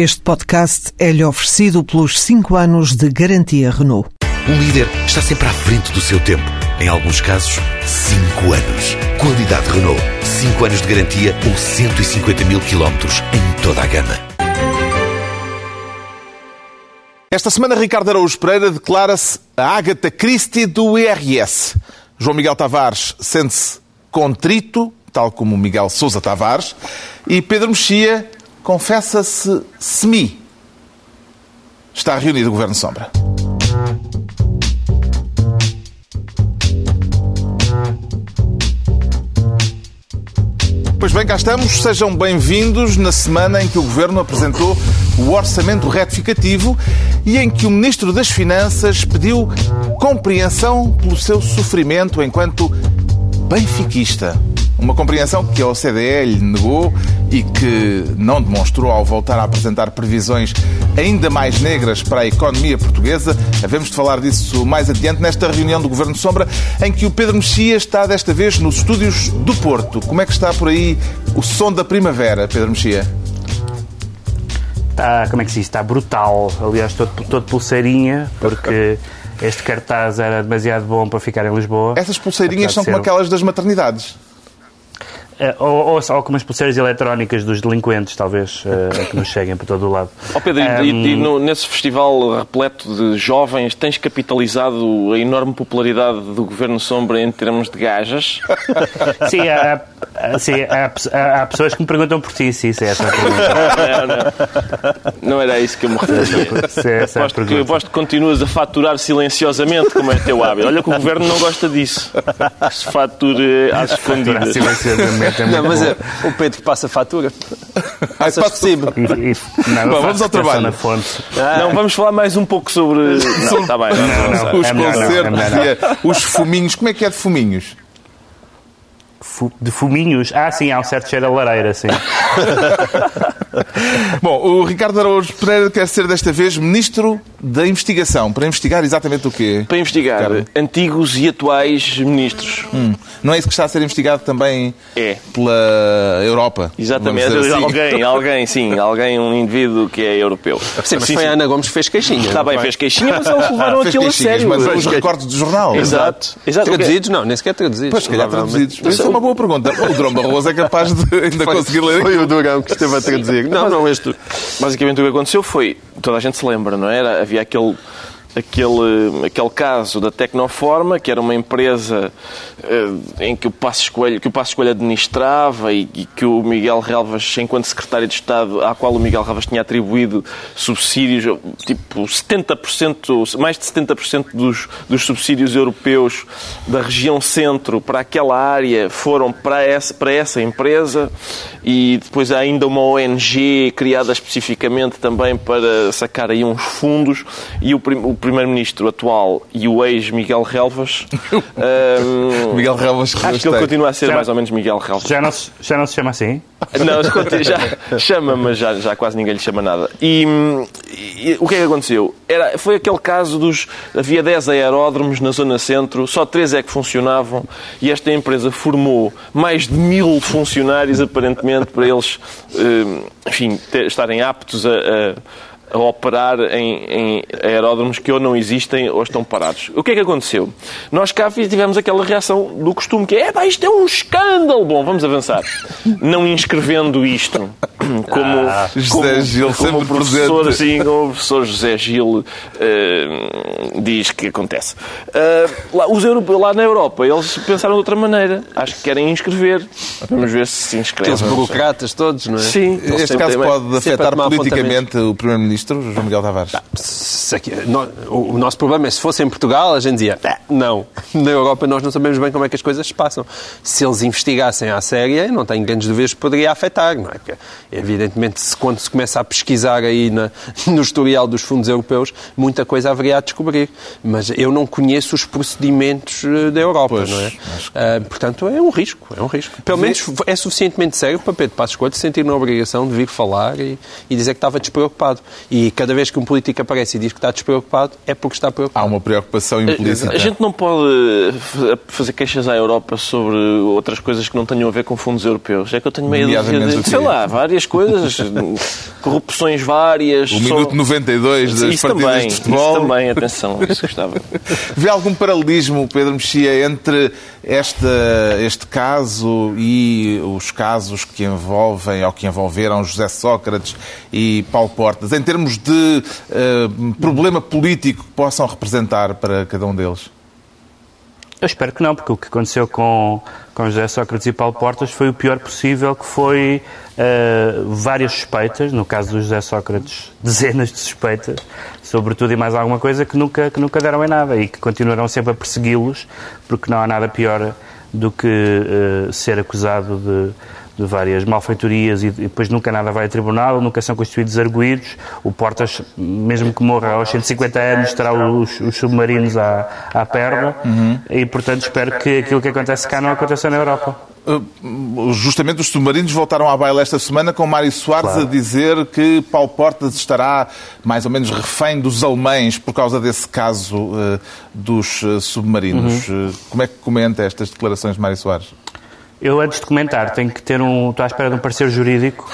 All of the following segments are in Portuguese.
Este podcast é-lhe oferecido pelos 5 anos de garantia Renault. Um líder está sempre à frente do seu tempo. Em alguns casos, 5 anos. Qualidade Renault. 5 anos de garantia ou 150 mil quilómetros em toda a gama. Esta semana, Ricardo Araújo Pereira declara-se a Agatha Christie do IRS. João Miguel Tavares sente-se contrito, tal como Miguel Sousa Tavares, e Pedro Mexia confessa-se semi. Está reunido o Governo Sombra. Pois bem, cá estamos. Sejam bem-vindos na semana em que o Governo apresentou o orçamento retificativo e em que o Ministro das Finanças pediu compreensão pelo seu sofrimento enquanto benfiquista. Uma compreensão que a OCDE lhe negou e que não demonstrou ao voltar a apresentar previsões ainda mais negras para a economia portuguesa. Havemos de falar disso mais adiante nesta reunião do Governo Sombra, em que o Pedro Mexia está desta vez nos estúdios do Porto. Como é que está por aí o som da primavera, Pedro Mexia? Está, como é que se diz? Está brutal. Aliás, todo, todo pulseirinha, porque este cartaz era demasiado bom para ficar em Lisboa. Essas pulseirinhas são como aquelas das maternidades. Uh, ou, ou, ou como as pulseiras eletrónicas dos delinquentes, talvez, uh, que nos cheguem por todo o lado. Oh Pedro, um... e, e no, nesse festival repleto de jovens, tens capitalizado a enorme popularidade do Governo Sombra em termos de gajas? Sim, há, sim há, há, há, pessoas que me perguntam por ti, se isso é essa a pergunta. Não, não. não era isso que eu me referia. Aposto que, aposto que continuas a faturar silenciosamente, como é teu hábito. Olha que o Governo não gosta disso. Se fature às escondidas. silenciosamente. É não, mas é, o Pedro passa a fatura. Passa recibo. Bom, vamos ao trabalho. Ah. Não, vamos falar mais um pouco sobre. Não, bem. Não, não, os é concertos e os fuminhos. Como é que é de fuminhos? De fuminhos. Ah, sim, há um certo cheiro a lareira, sim. Bom, o Ricardo Araújo Pereira quer ser desta vez Ministro da Investigação. Para investigar exatamente o quê? Para investigar Ricardo? antigos e atuais ministros. Hum. Não é isso que está a ser investigado também é. pela Europa? Exatamente. Assim. Alguém, alguém, sim. Alguém, um indivíduo que é europeu. Sim, mas sim, foi a Ana Gomes que fez queixinha. Está bem, fez queixinha, mas eles levaram aquilo a sério. Mas os recortes do jornal. Exato. Exato. Traduzidos? Não, nem sequer traduzidos. Pois, se calhar traduzidos. Isso é uma boa pergunta. O Drão Barroso é capaz de ainda foi, conseguir ler. Foi o Durão que esteve a traduzir. Não, não, este. Basicamente o que aconteceu foi, toda a gente se lembra, não é? era? Havia aquele aquele, aquele caso da Tecnoforma, que era uma empresa uh, em que o Passo Escolha, que o Passo Escolha administrava e, e, que o Miguel Relvas, enquanto secretário de Estado, à qual o Miguel Relvas tinha atribuído subsídios, tipo 70%, mais de 70% dos, dos subsídios europeus da região centro para aquela área foram para essa, para essa empresa e depois há ainda uma ONG criada especificamente também para sacar aí uns fundos e o, o primeiro-ministro atual e o ex-Miguel Relvas. um, Miguel Relvas Acho que ele continua a ser já, mais ou menos Miguel Relvas. Já não, se, já não se chama assim? Não, já chama, mas já, já quase ninguém lhe chama nada. E, e, o que é que aconteceu? Era, foi aquele caso dos. Havia 10 aeródromos na zona centro, só 3 é que funcionavam e esta empresa formou mais de mil funcionários, aparentemente, para eles, hum, enfim, ter, estarem aptos a, a a operar em, em, aeródromos que ou não existem ou estão parados. O que é que aconteceu? Nós cá tivemos aquela reação do costume, que é, isto é um escândalo. Bom, vamos avançar. Não inscrevendo isto como, ah, José como, Gil, como o professor, assim, como o professor José Gil uh, diz que acontece. Uh, lá, os europeus, lá na Europa, eles pensaram de outra maneira. Acho que querem inscrever. Vamos ver se se inscrevem. Aqueles burocratas todos, não é? Sim. Este caso pode afetar politicamente o Primeiro-Ministro Primeiro-Ministro, João Miguel Tavares? O nosso problema é se fosse em Portugal, a gente dizia não. Na Europa nós não sabemos bem como é que as coisas se passam. Se eles investigassem à séria, não tenho grandes dúvidas que poderia afetar, não é? Porque, evidentemente, se, quando se começa a pesquisar aí na, no historial dos fundos europeus, muita coisa haveria a descobrir. Mas eu não conheço os procedimentos eh, da Europa, pois, não é? Uh, portanto, é um risco, é um risco. Pelo menos é suficientemente sério para Pedro Passos Coelho se sentir na obrigação de vir falar e, e dizer que estava despreocupado. E cada vez que um político aparece e diz que está despreocupado, é porque está preocupado. Há uma preocupação implícita. A gente não pode fa- fazer queixas à Europa sobre outras coisas que não tenham a ver com fundos europeus. É que eu tenho meio o de, sei lá, várias coisas, corrupções várias. O só- minuto 92 das isso partidas também, de futebol. Isso também, atenção, isso gostava. Vê algum paralelismo, Pedro Mexia, entre esta, este caso e os casos que envolvem ou que envolveram José Sócrates e Paulo Portas, em termos de eh, problema político que possam representar para cada um deles? Eu espero que não, porque o que aconteceu com, com José Sócrates e Paulo Portas foi o pior possível, que foi eh, várias suspeitas, no caso do José Sócrates, dezenas de suspeitas, sobre tudo e mais alguma coisa, que nunca, que nunca deram em nada e que continuarão sempre a persegui-los, porque não há nada pior do que eh, ser acusado de, de várias malfeitorias e depois nunca nada vai a tribunal, nunca são constituídos arguídos. O Portas, mesmo que morra aos 150 anos, terá os, os submarinos à, à perna e, portanto, espero que aquilo que acontece cá não aconteça na Europa. Uh, Justamente os submarinos voltaram à baila esta semana com Mário Soares Claro. a dizer que Paulo Portas estará mais ou menos refém dos alemães por causa desse caso uh, dos uh, submarinos. Uh, Como é que comenta estas declarações de Mário Soares? Eu, antes de comentar, tenho que ter um. Estou à espera de um parecer jurídico.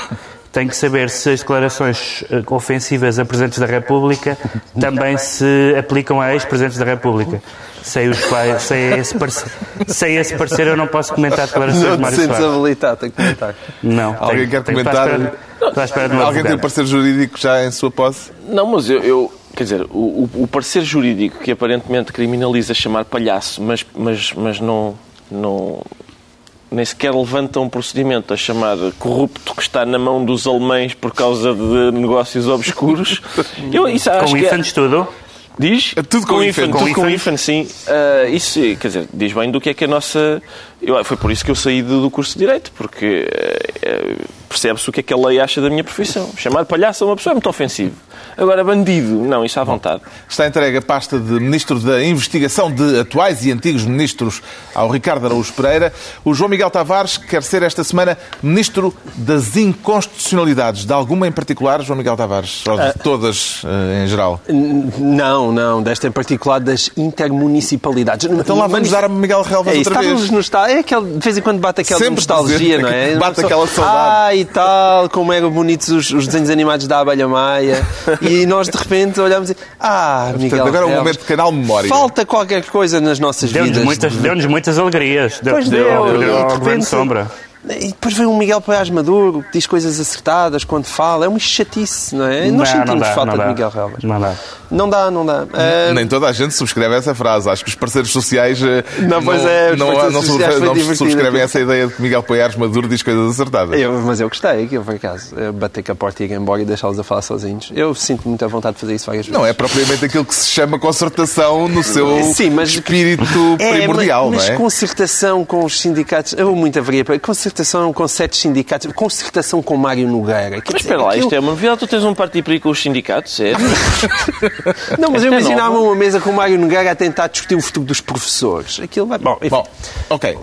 Tenho que saber se as declarações eh, ofensivas a Presidentes da República também se aplicam a ex-Presidentes da República. Sei, os quais, sei, esse parecer, sei esse parecer, eu não posso comentar declarações Não de Mário Soares. habilitado a comentar. Não. Alguém tenho- quer tenho- comentar? Estou à espera, de um Alguém tem advogado. o parecer jurídico já em sua posse? Não, mas eu, eu- quer dizer, o, o- o parecer jurídico que aparentemente criminaliza chamar palhaço, mas, mas, mas não, não nem sequer levanta um procedimento a chamar corrupto que está na mão dos alemães por causa de negócios obscuros. Eu, isso acho Com que é- tudo. Diz? É tudo com hífen. Tudo Com com hífen, sim. Ah, isso, quer dizer, diz bem do que é que a nossa... Eu, foi por isso que eu saí do, do curso de Direito, porque eh, percebe-se o que é que a lei acha da minha profissão. Chamar palhaço a uma pessoa é muito ofensivo. Agora, bandido, não, isso à vontade. Está entregue a pasta de Ministro da Investigação de atuais e antigos ministros ao Ricardo Araújo Pereira. O João Miguel Tavares quer ser esta semana Ministro das Inconstitucionalidades. De alguma em particular, João Miguel Tavares? Ou de todas eh, em geral? Não, não, desta em particular das intermunicipalidades. Então lá vamos dar a Miguel Relvas É isso, outra vez. no está- é aquele, de vez em quando bate aquela Sempre nostalgia, dizer não é? bate Uma aquela pessoa, saudade. Ah, e tal, como eram bonitos os, os desenhos animados da Abelha Maia. e nós de repente olhamos e. Ah, Miguel. agora é um momento de canal memória. Falta qualquer coisa nas nossas Deu-nos vidas. muitas, deu muitas alegrias. Deu, Pois deu, deu, deu, e de ao Governo repente- Sombra. E depois vem um Miguel Paiás Maduro que diz coisas acertadas quando fala. É uma chatice, não é? Nós Não, sentimos não dá, falta não dá. de Miguel Relvas. Não dá. Não dá, não dá. Ah, Nem toda a gente subscreve essa frase. Acho que os parceiros sociais eh, Não, pois é, não, não, foi não subscrevem aquilo. essa ideia de que Miguel Poiares Maduro diz coisas acertadas. Eu- mas eu gostei, que eu, por acaso, eh, bater com a porta e ir embora e deixá-los a falar sozinhos. Eu sinto muita vontade de fazer isso várias vezes. Não é propriamente aquilo que se chama concertação no seu Sim, mas- espírito É, primordial, mas, não é? mas concertação com os sindicatos, eu muito haveria para concertação com sete sindicatos, concertação com Mário Nogueira. Quer Mas dizer, espera lá, aquilo- isto é uma novidade. Tu tens um partido para ir com os sindicatos, é? Não, mas eu É imaginava uma mesa com o Mário Nogueira a tentar discutir o futuro dos professores. Aquilo vai. Bom, enfim. Bom, ok. Uh,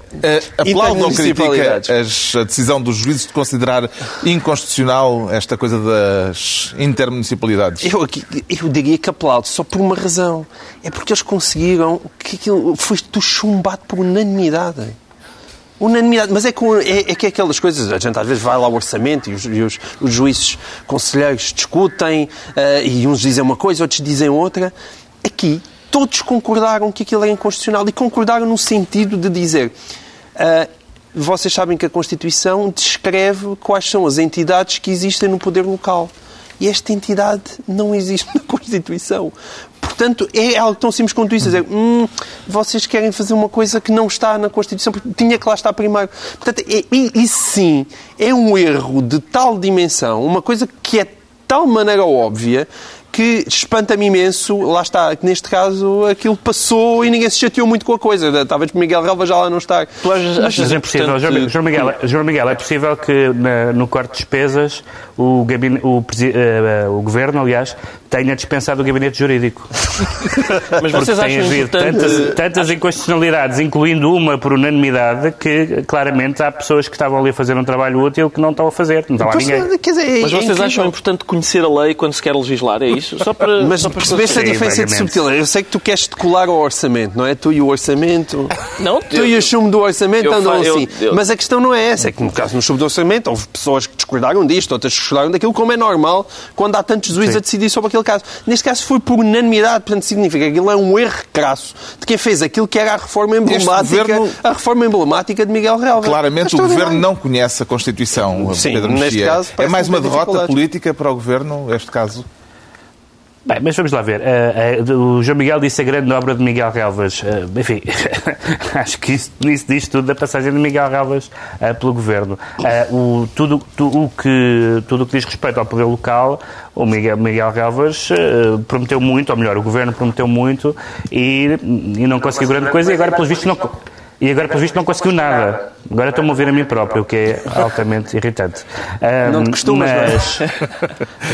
aplaude ou critica as- a decisão dos juízes de considerar inconstitucional esta coisa das intermunicipalidades? Eu, aqui- eu diria que aplaudo só por uma razão. É porque eles conseguiram que aquilo foste tu chumbado por unanimidade. Unanimidade. Mas é, é, é que é aquelas coisas, a gente às vezes vai lá ao orçamento e os, e os, os juízes conselheiros discutem eh, e uns dizem uma coisa, outros dizem outra. Aqui, todos concordaram que aquilo é inconstitucional e concordaram no sentido de dizer. ah, vocês sabem que a Constituição descreve quais são as entidades que existem no poder local. E esta entidade não existe na Constituição. Portanto, é algo tão simples quanto isso. Dizer, hum, vocês querem fazer uma coisa que não está na Constituição, porque tinha que lá estar primeiro. Portanto, é, isso sim é um erro de tal dimensão, uma coisa que é de tal maneira óbvia que espanta-me imenso, lá está, que neste caso aquilo passou e ninguém se chateou muito com a coisa. Talvez Miguel Relva já lá não estar. Tu achas, achas Mas é possível, importante- João, João Miguel, João Miguel, é possível que na- no corte de despesas o, gabine- o eh, o Governo, aliás, tenha dispensado o gabinete jurídico. Mas vocês tem acham havido importante... tantas, tantas inconstitucionalidades, incluindo uma por unanimidade, que claramente há pessoas que estavam ali a fazer um trabalho útil que não estão a fazer. Não está lá Pois, ninguém. dizer, é- Mas é vocês incrível. acham importante conhecer a lei quando se quer legislar? É isso? Só para, Mas só para percebeste a diferença de subtileza? Eu sei que tu queres te colar ao orçamento, não é? Tu e o orçamento. Não, Tu eu- e o chumbo do orçamento eu andam fa- eu- assim. eu- Mas a questão não é essa. É que no caso no chumbo do orçamento houve pessoas que discordaram disto, outras que discordaram daquilo, como é normal quando há tantos juízes a decidir sobre aquele caso. Neste caso foi por unanimidade, portanto significa que aquilo é um erro crasso de quem fez aquilo que era a reforma emblemática, governo- a reforma emblemática de Miguel Relva. Claramente o governo não conhece a Constituição, Sim, Pedro neste Mexia. caso, É mais uma derrota política para o governo, este caso? Bem, mas vamos lá ver. Eh, eh, o João Miguel disse a grande obra de Miguel Relvas. Eh, enfim, acho que isso, isso diz tudo da passagem de Miguel Relvas eh, pelo governo. O, tudo, tu- o que, tudo o que diz respeito ao poder local, o Miguel, Miguel Relvas eh, prometeu muito, ou melhor, o governo prometeu muito e, e não conseguiu grande coisa e agora, pelos vistos, não. E agora, pelos vistos, não conseguiu nada. Agora estou-me a ouvir a mim próprio, o que é altamente irritante. Ah, Não te costumas, não é? mas...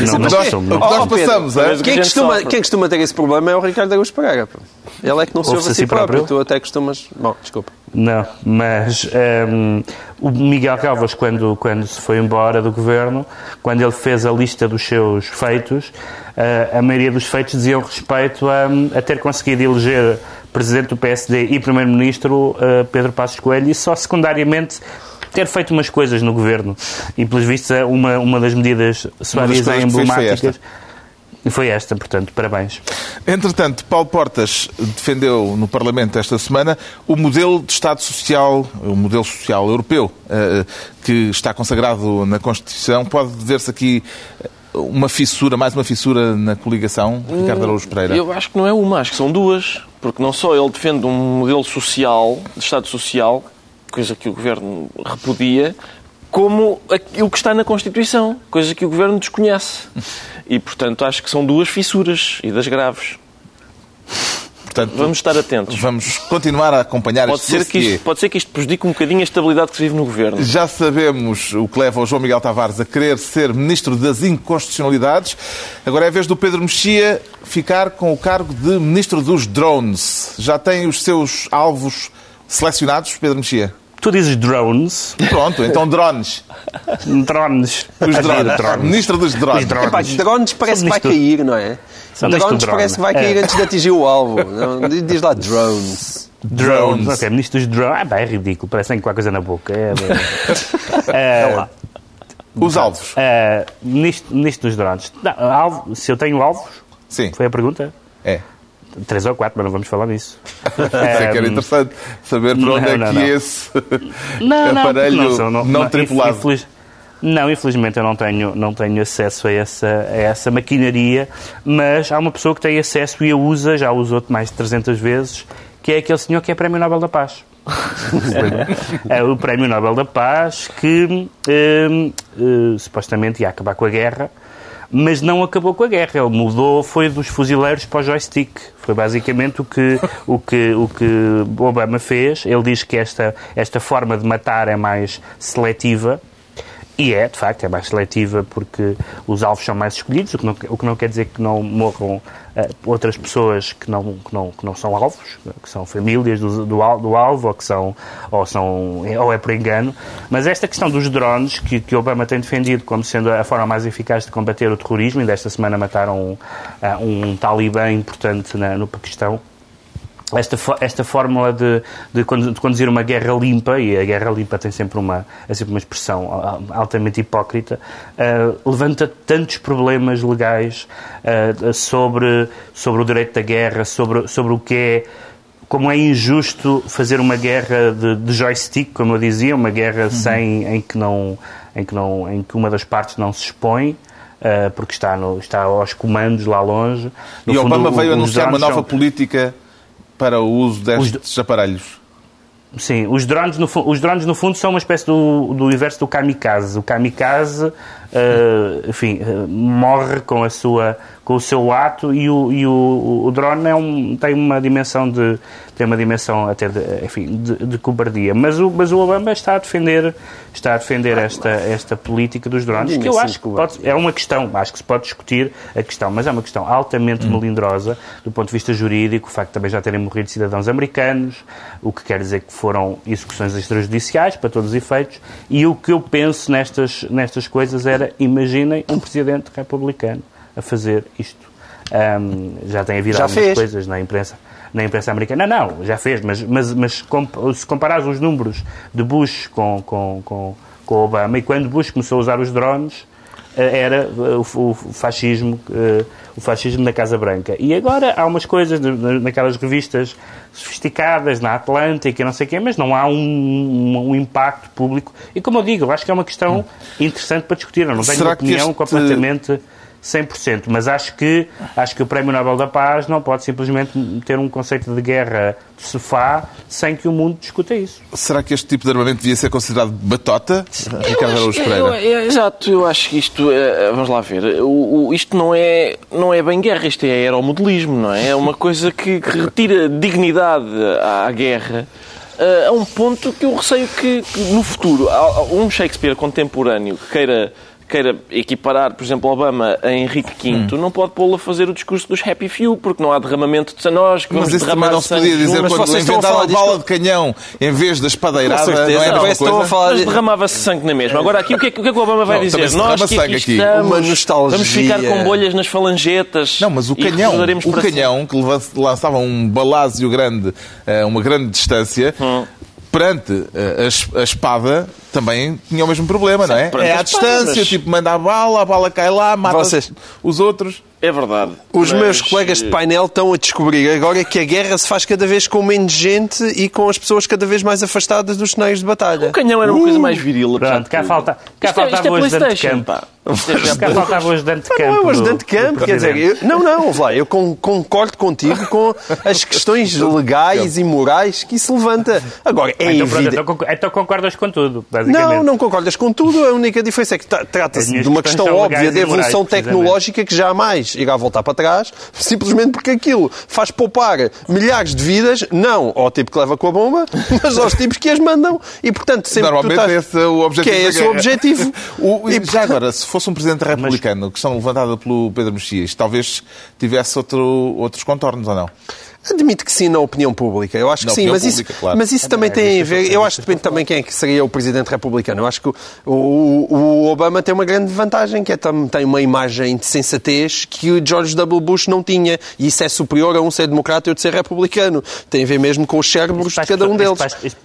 Não, não nós- costumo, não. nós passamos, é? Quem costuma, quem costuma ter esse problema é o Ricardo Araújo Pereira. pô. Ele é que não se ouve a si próprio. próprio? Tu até costumas... Bom, desculpa. Não, mas hum, o Miguel Calvas, quando, quando se foi embora do governo, quando ele fez a lista dos seus feitos, eh, a maioria dos feitos diziam respeito a, a ter conseguido eleger presidente do PSD e primeiro-ministro eh, Pedro Passos Coelho e só secundariamente ter feito umas coisas no governo. E, pelos vistos, é uma, uma das medidas suaves e emblemáticas. Foi esta, portanto, parabéns. Entretanto, Paulo Portas defendeu no Parlamento esta semana o modelo de Estado Social, o modelo social europeu, eh, que está consagrado na Constituição. Pode ver-se aqui eh, uma fissura, mais uma fissura na coligação, Ricardo Araújo Pereira? Eu acho que não é uma, acho que são duas. Porque não só ele defende um modelo social, de Estado Social, coisa que o Governo repudia, como aquilo que está na Constituição, coisa que o Governo desconhece. E, portanto, acho que são duas fissuras, e das graves. Portanto, Vamos estar atentos. vamos continuar a acompanhar Pode este ser, que isto, pode ser que isto prejudique um bocadinho a estabilidade que se vive no Governo. Já sabemos o que leva o João Miguel Tavares a querer ser Ministro das Inconstitucionalidades. Agora é a vez do Pedro Mexia ficar com o cargo de Ministro dos Drones. Já tem os seus alvos selecionados, Pedro Mexia? Tu dizes drones, Pronto, então drones. drones. Os Admiro drones. Ministro dos drones. Os drones. Epá, drones parece que vai cair, não é? Nisto Drones drone. parece que vai cair É. antes de atingir o alvo. Não, diz lá drones. Drones. Drones. Ok, ministro dos drones. Ah, pá, é ridículo. Parece que tem qualquer coisa na boca. É, é, Os alvos. é, ministro, ministro dos drones. Não, alvo, se eu tenho alvos, Sim, foi a pergunta? é. Três ou quatro, mas não vamos falar nisso. Isso é que era interessante saber para onde não, é não, que não. esse Não, não, aparelho não, não, são- não, tripulado. infeliz- não, infelizmente eu não tenho, não tenho acesso a essa, a essa maquinaria, mas há uma pessoa que tem acesso e a usa, já usou mais de 300 vezes, que é aquele senhor que é Prémio Nobel da Paz. é o Prémio Nobel da Paz que hum, eh, supostamente ia acabar com a guerra, mas não acabou com a guerra. Ele mudou, foi dos fuzileiros para o joystick. Foi basicamente o que, o que, o que Obama fez. Ele diz que esta, esta forma de matar é mais seletiva. E é, de facto, é mais seletiva porque os alvos são mais escolhidos, o que não, o que não quer dizer que não morram eh, outras pessoas que não, que, não, que não são alvos, que são famílias do, do, al- do alvo ou que são ou, são, ou é por engano. Mas esta questão dos drones, que, que Obama tem defendido como sendo a forma mais eficaz de combater o terrorismo, ainda esta semana mataram um, ah, um talibã importante na- no Paquistão, esta, esta fórmula de, de, condu- de conduzir uma guerra limpa, e a guerra limpa tem sempre uma, é sempre uma expressão altamente hipócrita, ah, levanta tantos problemas legais ah, sobre, sobre o direito da guerra, sobre, sobre o que é. Como é injusto fazer uma guerra de, de joystick, como eu dizia, uma guerra sem, em, que não, em, que não, em que uma das partes não se expõe, ah, porque está, no, está aos comandos lá longe. No E fundo, Obama o- veio anunciar uma nova são- política para o uso destes aparelhos. Sim, os drones, no, os drones no fundo são uma espécie do, do inverso do kamikaze. O kamikaze, eh, enfim, eh, morre com, a sua, com o seu ato e o, e o, o drone é um, tem uma dimensão de tem uma dimensão até de, enfim, de, de cobardia. Mas o, mas o Obama está a defender está a defender esta, esta política dos drones, que eu acho que pode, é uma questão, acho que se pode discutir a questão, mas é uma questão altamente melindrosa do ponto de vista jurídico, o facto de também já terem morrido cidadãos americanos, o que quer dizer que foram execuções extrajudiciais para todos os efeitos, e o que eu penso nestas, nestas coisas era, imaginem um presidente republicano a fazer isto. Ahm, já tem havido Já algumas fez. coisas na imprensa. Na imprensa americana. Não, não, já fez, mas, mas, mas se comparares os números de Bush com, com, com, com Obama, e quando Bush começou a usar os drones, era eh, o, fascismo, eh, o fascismo na Casa Branca. E agora há umas coisas naquelas revistas sofisticadas, na Atlântica e não sei o quê, mas não há um, um- um impacto público. E como eu digo, eu acho que é uma questão interessante para discutir. Eu não tenho Será uma opinião este- completamente 100%, mas acho que, acho que o Prémio Nobel da Paz não pode simplesmente ter um conceito de guerra de sofá sem que o mundo discuta isso. Será que este tipo de armamento devia ser considerado batota? Ricardo Araújo Eu- Pereira. eu- exato, eu acho que isto, eh, vamos lá ver, o, o- isto não é, não é bem guerra, isto é aeromodelismo, não é? É uma coisa que, que retira dignidade à guerra eh, a um ponto que eu receio que, que no futuro, um Shakespeare contemporâneo que queira queira equiparar, por exemplo, Obama a Henrique V, Hum. não pode pô-lo a fazer o discurso dos happy few, porque não há derramamento de sanós, que Mas vamos isso também derramar não se podia dizer. Mas quando inventaram a bala de canhão em vez da espadeirada. Certeza, não é a não, mesma estão a falar Mas de- derramava-se sangue na mesma. Agora, aqui, o que é, que- o que é que o Obama vai Não, dizer? Nós que aqui aqui. estamos, Uma nostalgia. vamos ficar com bolhas nas falangetas. Não, mas o canhão, o canhão que lançava um balásio grande a uma grande distância, Hum. Perante eh, a, a espada também tinha o mesmo problema, não é? É a à distância, tipo, manda a bala, a bala cai lá, mata Vocês- os outros. É verdade. Os Mas, meus colegas de painel estão a descobrir agora que a guerra se faz cada vez com menos gente e com as pessoas cada vez mais afastadas dos cenários de batalha. O canhão era uma coisa mais viril. Pronto, cá falta, cá Isto é- isto faltava é o ajudante de campo. Isto Cá faltava o ajudante de campo. Não é o do- ajudante de campo, quer dizer, eu- não, não, lá, eu con- concordo contigo com as questões legais e morais que isso levanta. Agora, é Então, evidente. então, então concordas com tudo, basicamente. Não, não concordas com tudo. A única diferença é que tra- As trata-se de uma questão óbvia de morais, evolução tecnológica que jamais irá voltar para trás, simplesmente porque aquilo faz poupar milhares de vidas, não ao tipo que leva com a bomba, mas aos tipos que as mandam. E, portanto, sempre que tu Normalmente estás... esse é o objetivo Que é esse o objetivo. O- E, já agora, se fosse um Presidente republicano, questão levantada pelo Pedro Mexias, talvez tivesse outro, outros contornos, ou não? Admito que sim na opinião pública. Eu acho Na que sim, mas isso, pública, claro. mas isso também é, tem a isso é ver. Eu acho que depende também quem é que seria o presidente republicano. Eu acho que o, o- o Obama tem uma grande vantagem, que é tam- tem uma imagem de sensatez que o George W. Bush não tinha. E isso é superior a um ser democrata e outro ser republicano. Tem a ver mesmo com os cérebros de cada um deles. Para as,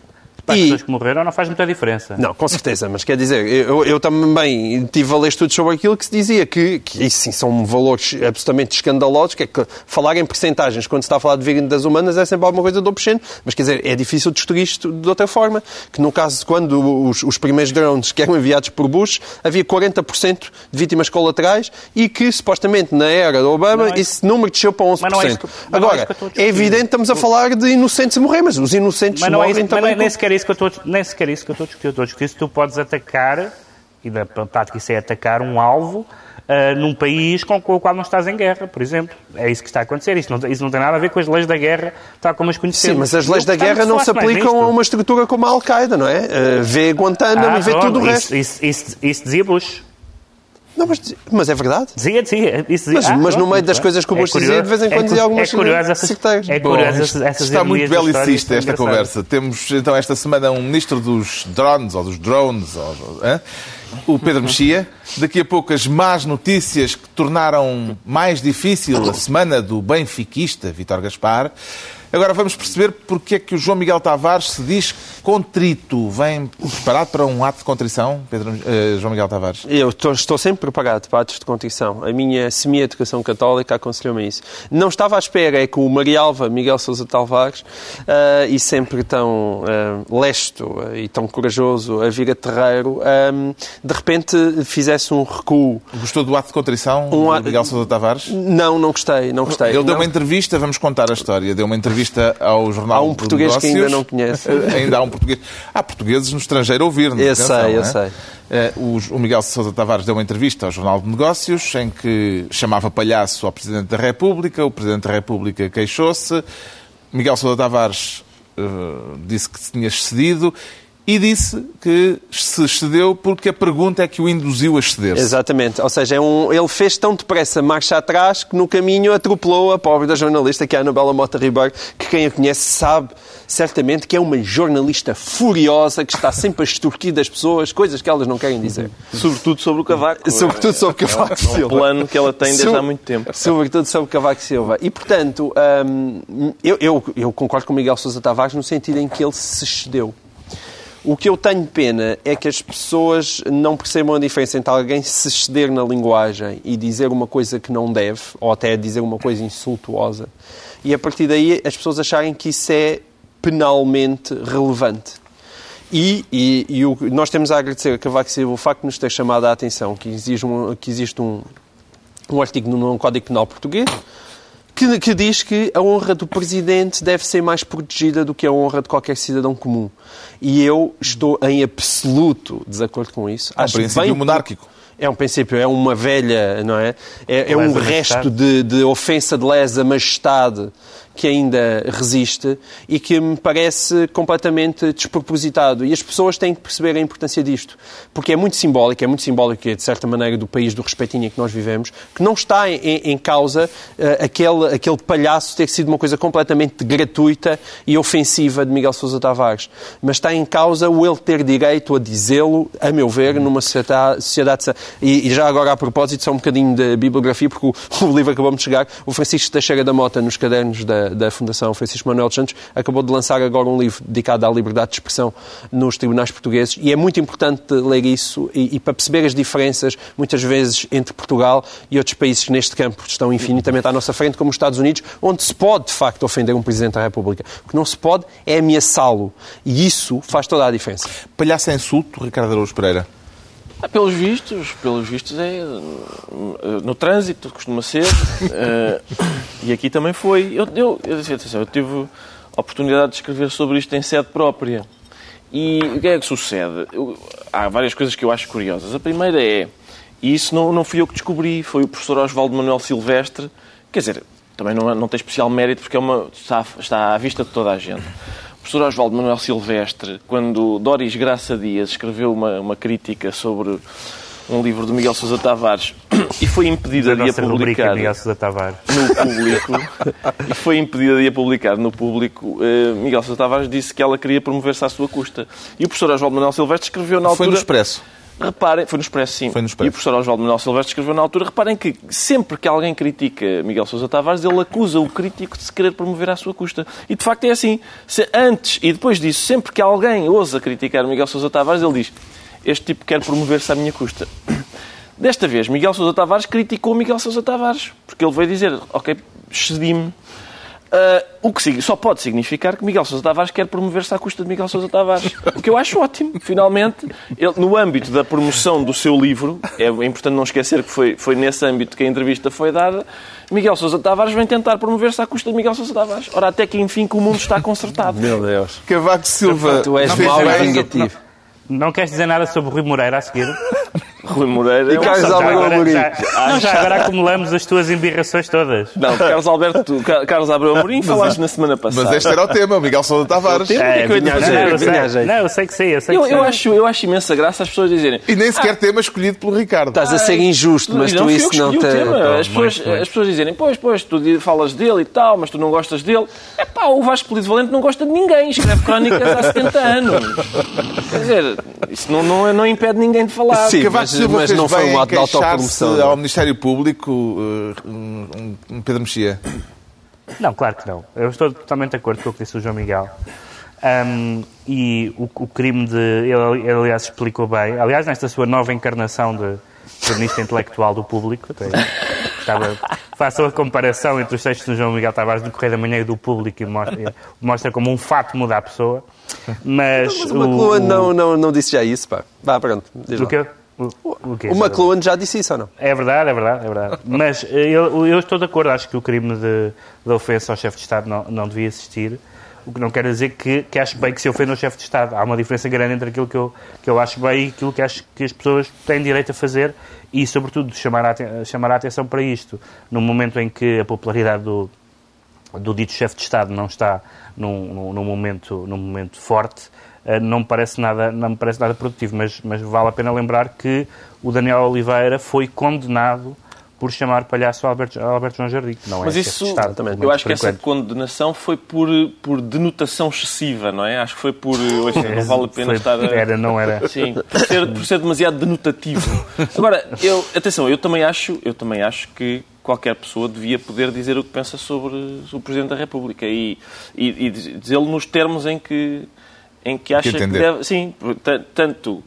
para as E- pessoas que morreram não faz muita diferença. Não, com certeza, mas quer dizer, eu, eu também tive a ler estudos sobre aquilo que se dizia que, que isso sim são valores absolutamente escandalosos, que é que falar em percentagens quando se está a falar de vidas humanas é sempre alguma coisa do obsceno, mas quer dizer, é difícil destruir isto de outra forma, que no caso quando os, os primeiros drones que eram enviados por Bush, havia 40% de vítimas colaterais e que supostamente na era do Obama Não é- esse número desceu para 11%. Mas não é que- mas não é Agora, é discutir. evidente que estamos a falar de inocentes morrer, mas os inocentes Mas não é morrem mas também. nem com- sequer isso que eu estou, nem sequer isso que eu estou a discutir. Eu estou a discutir se tu podes atacar, e na prática isso é atacar um alvo, ah, num país com, com o qual não estás em guerra, por exemplo. É isso que está a acontecer. Isso não, isso não tem nada a ver com as leis da guerra, tal como as conhecemos. Sim, mas as leis da guerra não se aplicam a uma estrutura como a Al-Qaeda, não é? Uh, vê Guantánamo Ah, e vê pronto, tudo o isso, resto. Isso, isso, isso dizia Bush. Não, mas, mas é verdade. Dizia, dizia. Isso dizia. Mas- Ah, mas no meio das muito coisas que o. Bush dizia, de vez em é quando cu- dizia algumas É curioso essas, é Bom, curioso essas, essas Está muito belicista esta conversa. Temos então esta semana um ministro dos drones, ou dos drones, ou, hã? o Pedro Mexia. Daqui a pouco as más notícias que tornaram mais difícil a semana do benfiquista Vítor Gaspar. Agora vamos perceber porque é que o João Miguel Tavares se diz contrito. Vem preparado para um ato de contrição, Pedro, eh, João Miguel Tavares? Eu estou, estou sempre preparado para atos de contrição. A minha semi-educação católica aconselhou-me isso. Não estava à espera, é que o Marialva Miguel Sousa Tavares, ah, e sempre tão ah, lesto e tão corajoso a vir a terreiro, de repente fizesse um recuo. Gostou do ato de contrição Um ato- Miguel Sousa Tavares? Não, não gostei, não gostei. Ele deu Não. uma entrevista, vamos contar a história. Deu uma entrevista ao jornal Há um português que Negócios. ainda não conhece. ainda há um português. Há portugueses no estrangeiro a ouvir-nos. Eu atenção, sei, eu é? sei. Eh, o, Miguel Sousa Tavares deu uma entrevista ao Jornal de Negócios em que chamava palhaço ao Presidente da República. O Presidente da República queixou-se. Miguel Sousa Tavares eh, disse que se tinha excedido e disse que se excedeu porque a pergunta é que o induziu a exceder-se. Exatamente. Ou seja, é um, ele fez tão depressa marcha atrás que no caminho atropelou a pobre da jornalista, que é a Anabela Mota Ribeiro, que quem a conhece sabe certamente que é uma jornalista furiosa que está sempre a extorquir das pessoas coisas que elas não querem dizer. Sobretudo sobre o Cavaco. Sobretudo sobre Cavaco É Silva. um plano que ela tem desde Sobre- há muito tempo. Sobretudo sobre Cavaco Silva. E, portanto, hum, eu, eu, eu concordo com o Miguel Sousa Tavares no sentido em que ele se excedeu. O que eu tenho pena é que as pessoas não percebam a diferença entre alguém se exceder na linguagem e dizer uma coisa que não deve, ou até dizer uma coisa insultuosa, e a partir daí as pessoas acharem que isso é penalmente relevante. E, e- e o nós temos a agradecer a Cavaco Silva o facto de nos ter chamado a atenção que, exige um- que existe um, um artigo no, no Código Penal Português que, que diz que a honra do Presidente deve ser mais protegida do que a honra de qualquer cidadão comum. E eu estou em absoluto desacordo com isso. É um Acho princípio bem- monárquico. É um princípio, é uma velha, não é? É, é um resto de, de ofensa de lesa majestade que ainda resiste e que me parece completamente despropositado. E as pessoas têm que perceber a importância disto. Porque é muito simbólico, é muito simbólico, de certa maneira, do país do respeitinho em que nós vivemos, que não está em, em- causa eh, aquele, aquele palhaço ter sido uma coisa completamente gratuita e ofensiva de Miguel Sousa Tavares. Mas está em causa o ele ter direito a dizê-lo, a meu ver, numa sociedade... sociedade e, e já agora, a propósito, só um bocadinho de bibliografia, porque o, o livro acabou de chegar, o Francisco Teixeira da Mota, nos cadernos da, da Fundação Francisco Manuel dos Santos, acabou de lançar agora um livro dedicado à liberdade de expressão nos tribunais portugueses e é muito importante ler isso e, e para perceber as diferenças, muitas vezes, entre Portugal e outros países que neste campo estão infinitamente à nossa frente, como os Estados Unidos, onde se pode, de facto, ofender um Presidente da República. O que não se pode é ameaçá-lo. E isso faz toda a diferença. Palhaço é insulto, Ricardo Araújo Pereira. Ah, pelos vistos, pelos vistos é no trânsito costuma ser eh, e aqui também foi. Eu, eu, eu, atenção, eu tive a oportunidade de escrever sobre isto em sede própria. E o que é que sucede? Eu- há várias coisas que eu acho curiosas. A primeira é, e isso não, não fui eu que descobri, foi o professor Osvaldo Manuel Silvestre, quer dizer, também não, é- não tem especial mérito porque é uma, está, está à vista de toda a gente. O professor Osvaldo Manuel Silvestre, quando Doris Graça Dias escreveu uma, uma crítica sobre um livro de Miguel Sousa Tavares e foi impedida Da de a publicar Miguel Sousa Tavares. no público e foi impedida de a publicar no público, eh, Miguel Sousa Tavares disse que ela queria promover-se à sua custa. E o professor Oswaldo Manuel Silvestre escreveu na Foi altura... no Expresso. Reparem, foi no Expresso, sim. Foi no Expresso. E o professor Oswaldo Manuel Silvestre escreveu na altura, reparem que sempre que alguém critica Miguel Sousa Tavares, ele acusa o crítico de se querer promover à sua custa. E de facto é assim. Se antes e depois disso, sempre que alguém ousa criticar Miguel Sousa Tavares, ele diz este tipo quer promover-se à minha custa. Desta vez, Miguel Sousa Tavares criticou Miguel Sousa Tavares, porque ele veio dizer, ok, excedi-me. Ah, o que só pode significar que Miguel Sousa Tavares quer promover-se à custa de Miguel Sousa Tavares. O que eu acho ótimo. Finalmente, ele, no âmbito da promoção do seu livro, é importante não esquecer que foi, foi nesse âmbito que a entrevista foi dada, Miguel Sousa Tavares vem tentar promover-se à custa de Miguel Sousa Tavares. Ora, até que enfim que o mundo está consertado. Meu Deus. Cavaco Silva. Tu és mau e vingativo. Não queres dizer nada sobre o Rui Moreira a seguir? Rui Moreira... é um Carlos agora, Amorim. já, não, já agora acumulamos as tuas embirrações todas. Não, Carlos Alberto, Ca- Carlos Abreu Amorim, falaste na semana passada. Mas este era o tema, Miguel Sousa Tavares. O tema é que eu ia vinha jeito, eu vinha sei, não, eu sei que sim, eu sei Eu, que eu sei. acho, eu acho imensa graça as pessoas dizerem E nem sequer tema escolhido pelo Ricardo. Estás a ser injusto, mas não tu eu isso não te... o tema. Pô, As pessoas, as pessoas dizerem, pois, pois, tu falas dele e tal, mas tu não gostas dele. É pá, o Vasco Polido Valente não gosta de ninguém, escreve crónicas há 70 anos. Quer dizer, isso não, não, não impede ninguém de falar. Sim. Mas- Silva mas fez não foi bem um ato de autopromoção, não. ao Ministério Público, uh, um- um Pedro Mexia. Não, claro que não. Eu estou totalmente de acordo com o que disse o João Miguel. Ahm, e o, o crime de. Ele, ele, aliás, explicou bem. Aliás, nesta sua nova encarnação de jornalista intelectual do público, até estava, façam a comparação entre os textos do João Miguel Tavares do Correio da Manhã e do público e mostra, mostra como um fato muda a pessoa. Mas. Mas o McLuhan não, não, não disse já isso, pá. Vá, pronto. diz O lá. quê? O, o? O McLuhan já disse isso ou não? É verdade, é verdade, é verdade. Mas eh, eu, eu estou de acordo, acho que o crime de, de ofensa ao chefe de Estado não, não devia existir. O que não quer dizer que, que acho bem que se ofenda ao chefe de Estado. Há uma diferença grande entre aquilo que eu, que eu acho bem e aquilo que acho que as pessoas têm direito a fazer e, sobretudo, chamar a, chamar a atenção para isto. No momento em que a popularidade do, do dito chefe de Estado não está num, num, num momento, num momento forte, não, me parece nada, não me parece nada produtivo. Mas, mas vale a pena lembrar que o Daniel Oliveira foi condenado por chamar palhaço Alberto, Alberto João Jardim. Não Mas é isso, Estado, eu acho que essa condenação foi por, por denotação excessiva, não é? Acho que foi por. Ouça, não vale a pena foi, estar. A... Era, não era. Sim, por ser, por ser demasiado denotativo. Agora, eu, atenção, eu também acho, eu também acho que qualquer pessoa devia poder dizer o que pensa sobre o Presidente da República e, e, e dizê-lo nos termos em que, em que acha que, que deve. Sim, tanto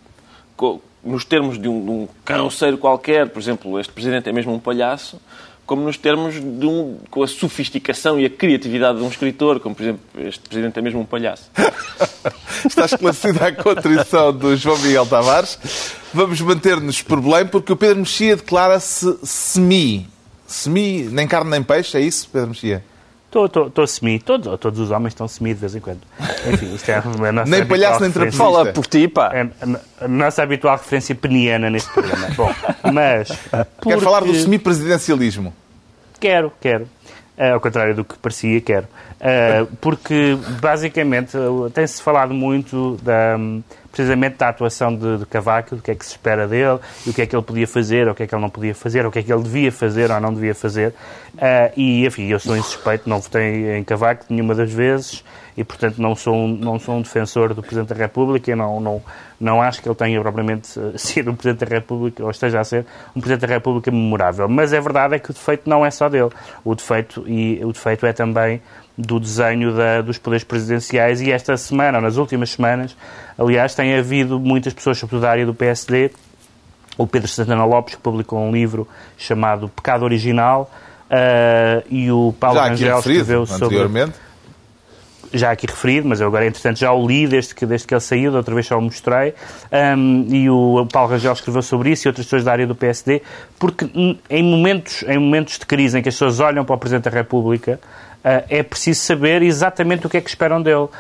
nos termos de um, de um carroceiro qualquer, por exemplo, este Presidente é mesmo um palhaço, como nos termos de um, com a sofisticação e a criatividade de um escritor, como por exemplo, este Presidente é mesmo um palhaço. Está esclarecida a contrição do João Miguel Tavares. Vamos manter-nos por Belém, porque o Pedro Mexia declara-se semi. Semi, nem carne nem peixe, é isso, Pedro Mexia? Estou semi. Todos, todos os homens estão semi de vez em quando. Enfim, isto é a nossa Nem palhaço nem trapezista. Fala por ti, pá. É a, nossa habitual referência peniana neste programa. Bom, mas... Porque... Quer falar do semi-presidencialismo? Quero, quero. Uh, ao contrário do que parecia, quero. Uh, porque, basicamente, tem-se falado muito da precisamente da atuação de, de, Cavaco, do que é que se espera dele, o que é que ele podia fazer, o que é que ele não podia fazer, o que é que ele devia fazer ou não devia fazer. Uh, e, enfim, eu sou insuspeito, não votei em Cavaco nenhuma das vezes, e, portanto, não sou um, não sou um defensor do Presidente da República, e não, não, não acho que ele tenha propriamente sido um Presidente da República, ou esteja a ser um Presidente da República memorável. Mas a verdade é que o defeito não é só dele. O defeito, e, o defeito é também do desenho da, dos poderes presidenciais e esta semana, ou nas últimas semanas, aliás, tem havido muitas pessoas, sobretudo da área do PSD, o Pedro Santana Lopes, que publicou um livro chamado Pecado Original, uh, e o Paulo Rangel escreveu sobre... Já aqui referido, mas eu agora, entretanto, já o li desde que, desde que ele saiu, da outra vez só o mostrei, um, e o Paulo Rangel escreveu sobre isso e outras pessoas da área do PSD, porque em momentos, em momentos de crise em que as pessoas olham para o Presidente da República, é preciso saber exatamente o que é que esperam dele. Uh,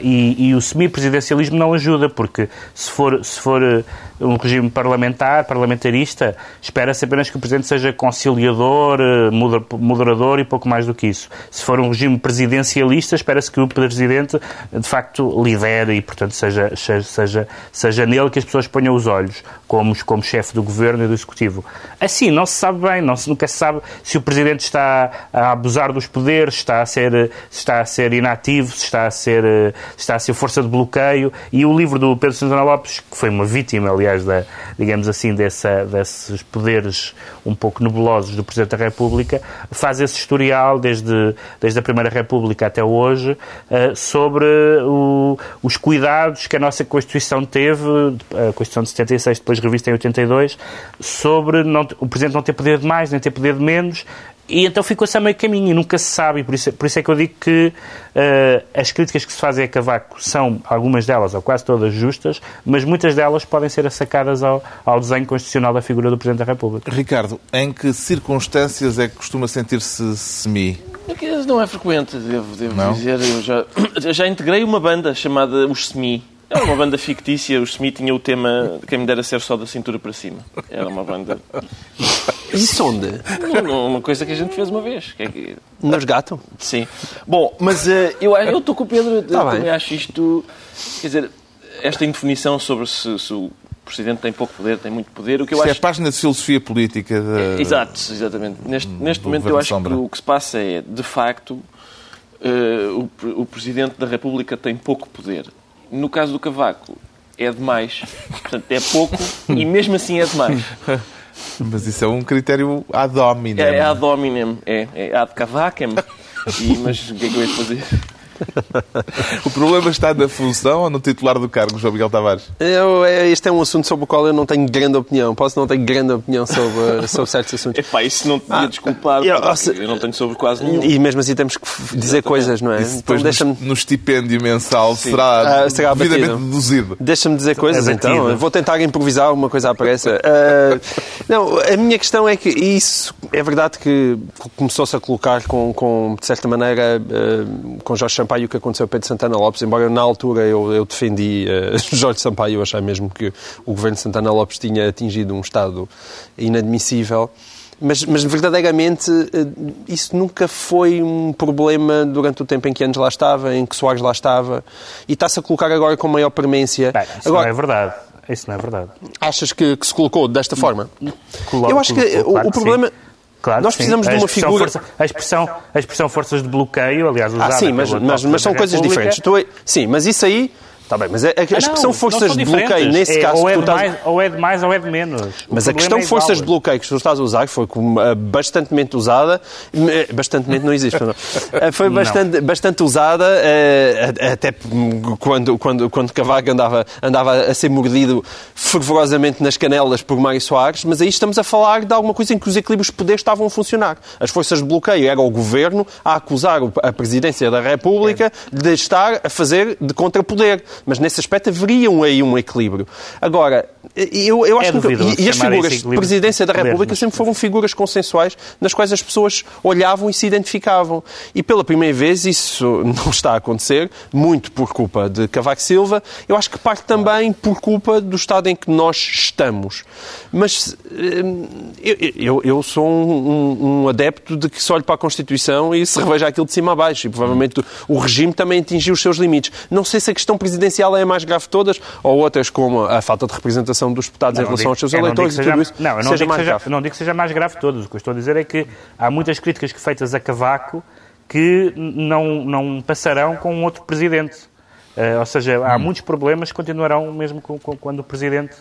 e, e, o semipresidencialismo não ajuda, porque se for, se for uh, um regime parlamentar, parlamentarista, espera-se apenas que o Presidente seja conciliador, uh, moderador e pouco mais do que isso. Se for um regime presidencialista, espera-se que o Presidente, de facto, lidere e, portanto, seja, seja, seja nele que as pessoas ponham os olhos, como, como chefe do Governo e do Executivo. Assim, não se sabe bem, não se, nunca se sabe se o Presidente está a abusar dos poderes, está a ser, está a ser inativo, se está a ser está a ser força de bloqueio, e o livro do Pedro Santana Lopes, que foi uma vítima, aliás, da, digamos assim, dessa, desses poderes um pouco nebulosos do Presidente da República, faz esse historial desde, desde a Primeira República até hoje uh, sobre o, os cuidados que a nossa Constituição teve, a Constituição de 76, depois revista em 82, sobre não, o Presidente não ter poder de mais nem ter poder de menos, e então ficou-se a meio caminho e nunca se sabe. Por isso, por isso é que eu digo que uh, as críticas que se fazem a Cavaco são, algumas delas, ou quase todas, justas, mas muitas delas podem ser assacadas ao, ao desenho constitucional da figura do Presidente da República. Ricardo, em que circunstâncias é que costuma sentir-se semi? Não é frequente, devo, devo dizer. Eu já, já integrei uma banda chamada Os Semi era uma banda fictícia, o Smith tinha o tema Quem me dera ser só da cintura para cima. Era uma banda. Isso onde? Uma coisa que a gente fez uma vez. Que é que... Nos gato? Sim. Bom, mas uh, eu estou com o Pedro, tá também acho isto. Quer dizer, esta indefinição sobre se, se o Presidente tem pouco poder, tem muito poder. O que eu Isto acho... é a página de filosofia política. De... Exato, exatamente. Neste, neste momento eu acho que o que se passa é, de facto, uh, o, o Presidente da República tem pouco poder. No caso do Cavaco, é demais. Portanto, é pouco e mesmo assim é demais. Mas isso é um critério ad hominem. É, é ad hominem, é, é ad cavacem. E, mas o que é que eu ia fazer? o problema está na função ou no titular do cargo, João Miguel Tavares? Eu, é, este é um assunto sobre o qual eu não tenho grande opinião. Posso não ter grande opinião sobre, sobre certos assuntos. Epá, isso não te podia ah, desculpar, eu, eu, não tenho sobre quase nenhum. E mesmo assim temos que dizer Exatamente. coisas, não é? Isso depois então, no, no estipêndio mensal Sim. será, ah, será devidamente deduzido. Deixa-me dizer coisas, é então. Eu vou tentar improvisar uma coisa à pressa. Uh, não, a minha questão é que isso é verdade que começou-se a colocar com, com, de certa maneira, uh, com Jorge Sampaio o que aconteceu a Pedro Santana Lopes, embora na altura eu, eu defendi uh, Jorge Sampaio, eu achei mesmo que o governo de Santana Lopes tinha atingido um estado inadmissível. Mas, mas verdadeiramente eh, isso nunca foi um problema durante o tempo em que Anos lá estava, em que Soares lá estava, e está-se a colocar agora com maior premência. Bem, isso agora, não é verdade. Isso não é verdade. Achas que, que se colocou desta forma? Colo- Eu acho que colo- o- claro o problema- Claro Nós sim. precisamos de uma figura- força- a, expressão, a expressão forças de bloqueio, aliás, usada Ah, sim, mas, mas, mas são coisas República, diferentes. Estou Sim, mas isso aí. Está bem, mas a, a expressão não, forças não de bloqueio, nesse É, caso, ou, é estás. mais, ou é de mais ou é de menos. O Mas a problema questão é forças de bloqueio que tu estás a usar foi como, ah, bastantemente usada, eh, bastantemente não existe, não. Ah, foi Não. bastante, bastante usada, eh, até quando, quando, quando Cavaco andava, andava a ser mordido fervorosamente nas canelas por Mário Soares, mas aí estamos a falar de alguma coisa em que os equilíbrios de poder estavam a funcionar. As forças de bloqueio era o governo a acusar o- a presidência da República de estar a fazer de contrapoder, mas nesse aspecto haveria um- aí um equilíbrio. Agora, eu, eu acho É que e, e as figuras de presidência da República sempre foram figuras consensuais nas quais as pessoas olhavam e se identificavam. E pela primeira vez isso não está a acontecer, muito por culpa de Cavaco Silva. Eu acho que parte também por culpa do estado em que nós estamos. Mas hum, eu, eu, eu sou um, um- um adepto de que se olhe para a Constituição e se reveja aquilo de cima a baixo. E provavelmente o regime também atingiu os seus limites. Não sei se a questão presidencial é a mais grave de todas ou outras como a falta de representação dos deputados em Não, relação digo- aos seus eleitores e seja- tudo isso. Não, eu não, seja digo seja, não digo que seja mais grave de todos. O que eu estou a dizer é que há muitas críticas que feitas a Cavaco que não, não passarão com um outro presidente. Eh, ou seja, Hum. há muitos problemas que continuarão mesmo com, com- quando o presidente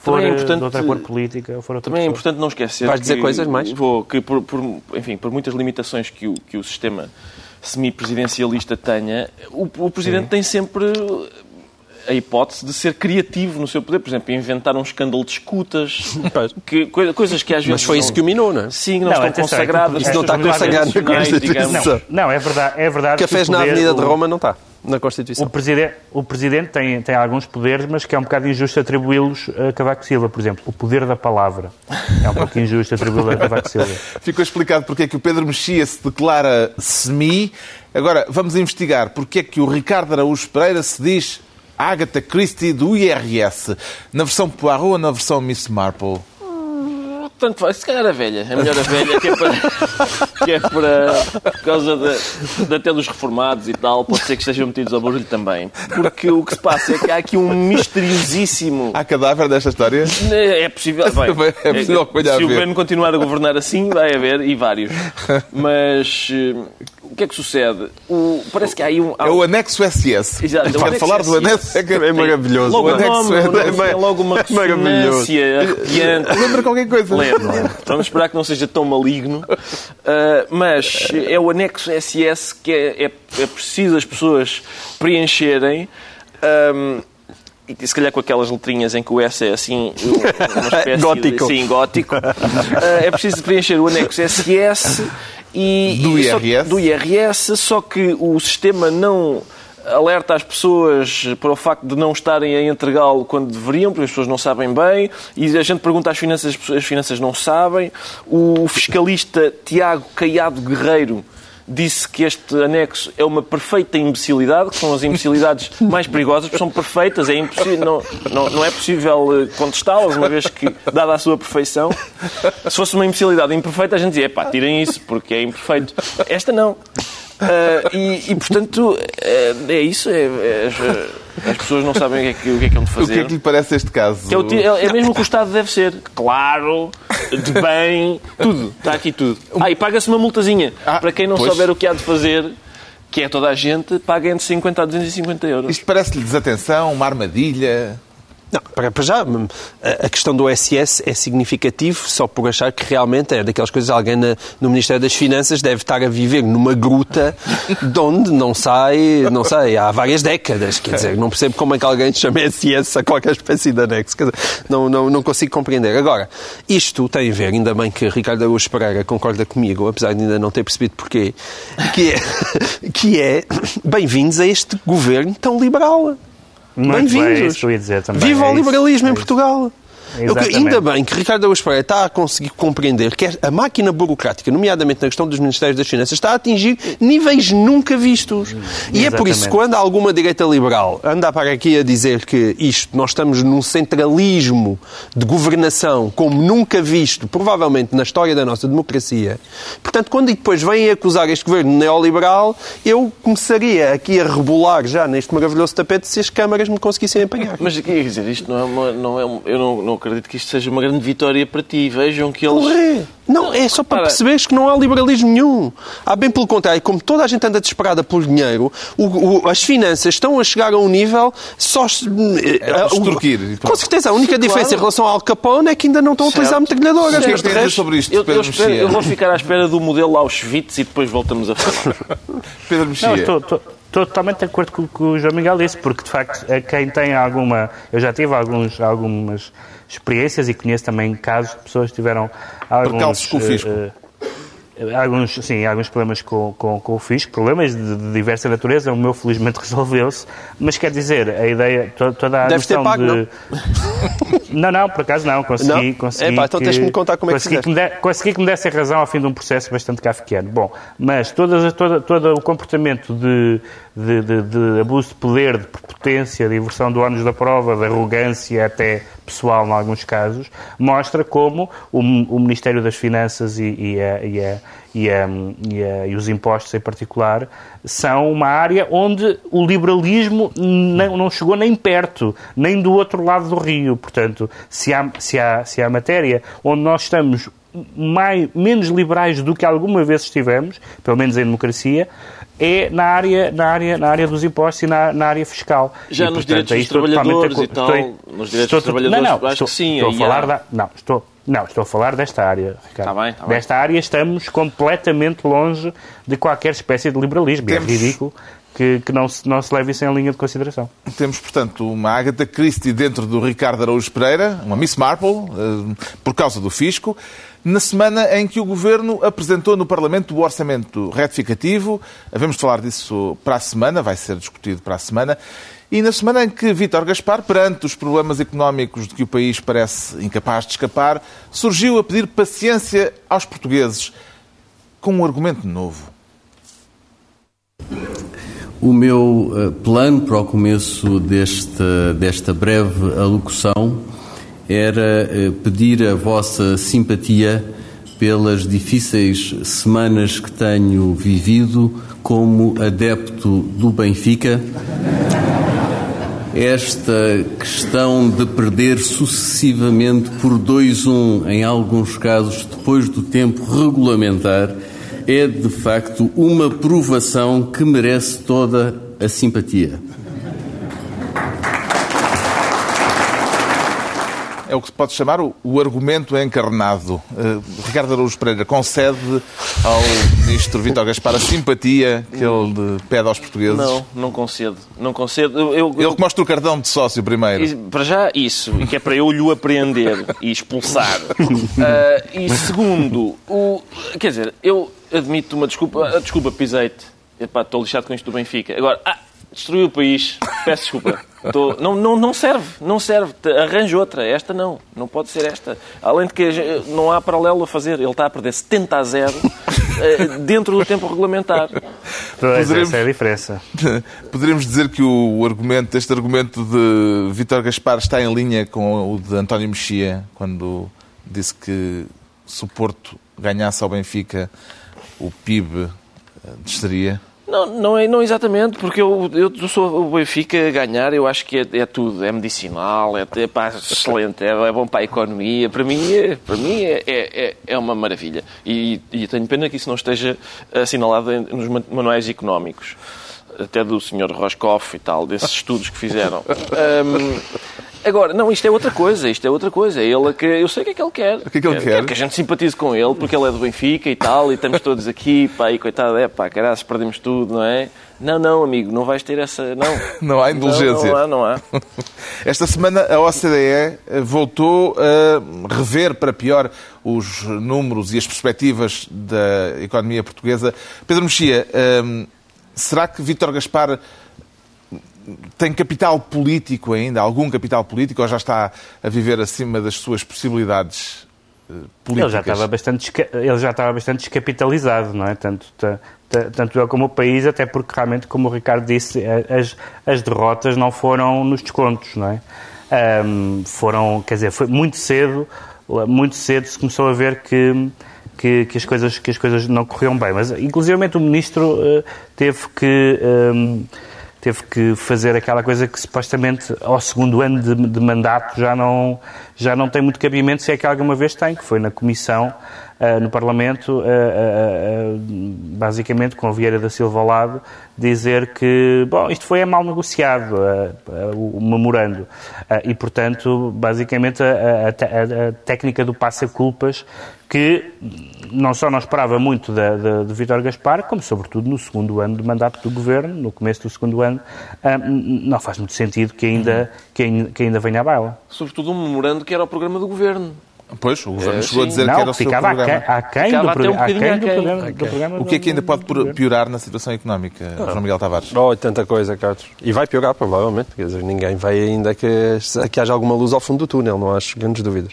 for Também é eh, importante- de outra cor política ou for outra Também é importante não esquecer. Vais dizer que- coisas mais? Vou, que por, por- enfim, por muitas limitações que o, que o sistema semipresidencialista tenha, o, o Presidente tem sempre a hipótese de ser criativo no seu poder. Por exemplo, inventar um escândalo de escutas, que, coi- coisas que às vezes. Mas foi isso não- que o minou, não é? Sim, não, Não, estão é consagradas. Isso não está estas consagrado na tradicionais, Constituição. digamos. Não, é verdade, é verdade. que o Cafés na Avenida de Roma não está na Constituição. O presidente, o presidente tem, tem alguns poderes, mas que é um bocado injusto atribuí-los a Cavaco Silva, por exemplo. O poder da palavra. É um pouco injusto atribuí-lo a Cavaco Silva. Ficou explicado porque é que o Pedro Mexia se declara semi. Agora, vamos investigar porque é que o Ricardo Araújo Pereira se diz Agatha Christie do IRS. Na versão Poirot ou na versão Miss Marple? Portanto, vai- se calhar a velha. É melhor a velha, que é para. que é para por causa de, de até dos reformados e tal, pode ser que estejam metidos ao barulho também. Porque o que se passa é que há aqui um misteriosíssimo. Há cadáver desta história? É possível. bem, É possível a Se o governo continuar a governar assim, vai haver, e vários. Mas eh, o que é que sucede? O- parece que há aí um. há É o anexo SS. Exato, é anexo falar do anexo. É, que É maravilhoso. Logo O anexo nome, é- é tem logo uma maravilhoso. ressonância arrepiante. Lembra qualquer coisa? Lembro. Vamos esperar que não seja tão maligno. Uh, mas é o anexo SS que é, é, é preciso as pessoas preencherem. um, e se calhar com aquelas letrinhas em que o S é assim, uma espécie Gótico. De, sim, gótico. Uh, é preciso preencher o anexo SS e, Do e só- IRS. do IRS, só que o sistema não alerta as pessoas para o facto de não estarem a entregá-lo quando deveriam, porque as pessoas não sabem bem, e a gente pergunta às finanças, as finanças não sabem. O fiscalista Tiago Caiado Guerreiro disse que este anexo é uma perfeita imbecilidade, que são as imbecilidades mais perigosas, porque são perfeitas, é impossível, não, não, não é possível eh, contestá-las, uma vez que, dada a sua perfeição, se fosse uma imbecilidade imperfeita, a gente dizia, pá, tirem isso, porque é imperfeito. Esta não. Ah, e, e, portanto, é, é isso, é, é- as, as pessoas não sabem o que é que, o que, é que hão de O fazer. que é que lhe parece este caso? É, o é- é mesmo o que o Estado deve ser. Claro, de bem, tudo. Está aqui tudo. Ah, e paga-se uma multazinha. Ah, Para quem não pois. souber o que há de fazer, que é toda a gente, paga entre 50 a 250 euros. Isto parece-lhe desatenção, uma armadilha. Não, para, para já, hum, a a questão do SS é significativo só por achar que realmente é daquelas coisas alguém na- no Ministério das Finanças deve estar a viver numa gruta de onde não sai, não sei, há várias décadas. Quer dizer, não percebo como é que alguém chama SS a qualquer espécie de anexo. Quer dizer, não, não, não consigo compreender. Agora, isto tem a ver, ainda bem que Ricardo Araújo Pereira concorda comigo, apesar de ainda não ter percebido porquê, que é, que é bem-vindos a este governo tão liberal. Muito bem, é Bem-vindos. isso que eu ia dizer também. Viva é o liberalismo é em isso. Portugal. Eu Exatamente. ainda bem que Ricardo Araújo Pereira está a conseguir compreender que a máquina burocrática, nomeadamente na questão dos Ministérios das Finanças, está a atingir níveis nunca vistos. E é por isso que Exatamente. quando alguma direita liberal anda para aqui a dizer que isto, nós estamos num centralismo de governação como nunca visto, provavelmente na história da nossa democracia, portanto, quando depois vêm acusar este governo neoliberal, eu começaria aqui a rebolar já neste maravilhoso tapete se as câmaras me conseguissem apanhar. Mas quer dizer, isto não é uma. Não é eu não, não acredito que isto seja uma grande vitória para ti. Vejam que eles. Porra! Não, é só para Para. perceberes que não há liberalismo nenhum. Há bem pelo contrário, como toda a gente anda desesperada por dinheiro, o- o- as finanças estão a chegar a um nível só... se- É para eh, o-. Com certeza, a única diferença em relação ao Al Capone é que ainda não estão a utilizar Certo. metralhadoras. O que é que a resto- sobre isto, Eu, eu, Pedro espero- Mexia? eu vou ficar à espera do modelo Auschwitz e depois voltamos a falar. Pedro Mexia. Não, estou- estou totalmente de acordo com o que o João Miguel disse, porque de facto a quem tem alguma. Eu já tive alguns, algumas experiências e conheço também casos de pessoas que tiveram alguns. Percalços com o fisco. eh, Alguns, sim, alguns problemas com, com, com o fisco, problemas de, de diversa natureza. O meu, felizmente, resolveu-se. Mas quer dizer, a ideia, to- toda a Deves ter noção pago, de. Não, não, por acaso não. Consegui, Não? consegui. Epá, então que- tens de me contar como é que consegui que me de- Consegui que me dessem razão ao fim de um processo bastante kafkiano. Bom, mas todas, as- toda, todo o comportamento de, de, de- de abuso de poder, de prepotência, de inversão do ônus da prova, de arrogância até pessoal, em alguns casos, mostra como o, o Ministério das Finanças e, e, a- e a- e a- e e os impostos em particular são uma área onde o liberalismo não, não chegou nem perto, nem do outro lado do rio. Portanto, se há, se há, se há matéria onde nós estamos mais, menos liberais do que alguma vez estivemos, pelo menos em democracia, é na área, na área, na área dos impostos e na, na área fiscal. Já E, nos portanto, direitos dos estou trabalhadores e tal, acordo. nos direitos estou dos trabalhadores, não, não, acho estou, que sim, Estou a falar há- da, não, estou, não, estou a falar desta área, Ricardo. Está bem, está bem. Desta área estamos completamente longe de qualquer espécie de liberalismo. E Temos- É ridículo que, que não, se, não se leve isso em linha de consideração. Temos, portanto, uma Agatha Christie dentro do Ricardo Araújo Pereira, uma Miss Marple, eh, por causa do fisco, na semana em que o Governo apresentou no Parlamento o orçamento retificativo. Havemos de falar disso para a semana, vai ser discutido para a semana. E na semana em que Vítor Gaspar, perante os problemas económicos de que o país parece incapaz de escapar, surgiu a pedir paciência aos portugueses com um argumento novo. O meu eh, plano para o começo desta, desta breve alocução era eh, pedir a vossa simpatia pelas difíceis semanas que tenho vivido como adepto do Benfica. Esta questão de perder sucessivamente por 2-1, em alguns casos depois do tempo regulamentar, é de facto uma provação que merece toda a simpatia. É o que se pode chamar o, o argumento encarnado. Eh, Ricardo Araújo Pereira concede ao ministro Vítor Gaspar a simpatia que ele pede aos portugueses. Não, não concedo. Não concedo. Eu, eu- Ele que mostra o cartão de sócio primeiro. E, Para já, isso, e que é para eu lhe apreender e expulsar. Ah, e segundo, o, quer dizer, eu admito uma desculpa. Desculpa, pisei-te. Epá, Estou lixado com isto do Benfica. Agora, ah, destruiu o país. Peço desculpa. Estou- não, não, não serve, não serve. Arranja outra. Esta não. Não pode ser esta. Além de que não há paralelo a fazer. Ele está a perder 70 a 0 ah, dentro do tempo regulamentar. Poderemos- essa é a diferença. Poderíamos dizer que o argumento, este argumento de Vítor Gaspar está em linha com o de António Mexia, quando disse que se o Porto ganhasse ao Benfica, o PIB eh, desceria. Não, não, é, não exatamente, porque eu, eu sou o Benfica a ganhar, eu acho que é, é tudo, é medicinal, é, é pá, excelente, é, é bom para a economia, para mim é, para mim é, é, é uma maravilha. E, e tenho pena que isso não esteja assinalado nos ma- manuais económicos, até do Sr. Roscoff e tal, desses estudos que fizeram. Ahm, Agora, não, isto é outra coisa, isto é outra coisa. É ele que eu sei o que é que ele quer. que é que ele quer? que a gente simpatize com ele, porque ele é do Benfica e tal, e estamos todos aqui, pá, e coitado, é pá, caralho, perdemos tudo, não é? Não, não, amigo, não vais ter essa. Não. Não há indulgência. Não, não há, não há. Esta semana a OCDE eh, voltou a rever para pior os números e as perspectivas da economia portuguesa. Pedro Mexia, hum, será que Vítor Gaspar tem capital político ainda, algum capital político, ou já está a viver acima das suas possibilidades eh, políticas? Ele já estava bastante, ele já estava bastante descapitalizado, não é? Tanto, ta- ta- tanto ele como o país, até porque realmente, como o Ricardo disse, a- as, as derrotas não foram nos descontos, não é? Ahm, foram, quer dizer, foi muito cedo, muito cedo se começou a ver que, que, que as, coisas, que as coisas não corriam bem. Mas, inclusivamente, o ministro eh, teve que. ahm, teve que fazer aquela coisa que supostamente ao segundo ano de, de mandato já não, já não tem muito cabimento, se é que alguma vez tem, que foi na Comissão, ah, no Parlamento, ah, ah, basicamente com Vieira da Silva ao lado, dizer que, bom, isto foi mal negociado, o, memorando. E, portanto, basicamente a, a a- a técnica do passa-culpas que não só não esperava muito da- da- de Vítor Gaspar, como sobretudo no segundo ano de mandato do governo, no começo do segundo ano, ah, não faz muito sentido que ainda, que ainda, que ainda venha à baila. Sobretudo um memorando que era o programa do governo. Pois, o Governo Eh, chegou a dizer que não, era o seu programa. aquém, aquém Ficava do, um programa, bocadinho aquém do, aquém. programa, do programa O que é que ainda pode piorar na situação económica, João Miguel Tavares? Oh, tanta coisa, Carlos. E vai piorar, provavelmente. Quer dizer, ninguém vai ainda que, que haja alguma luz ao fundo do túnel, não acho grandes dúvidas.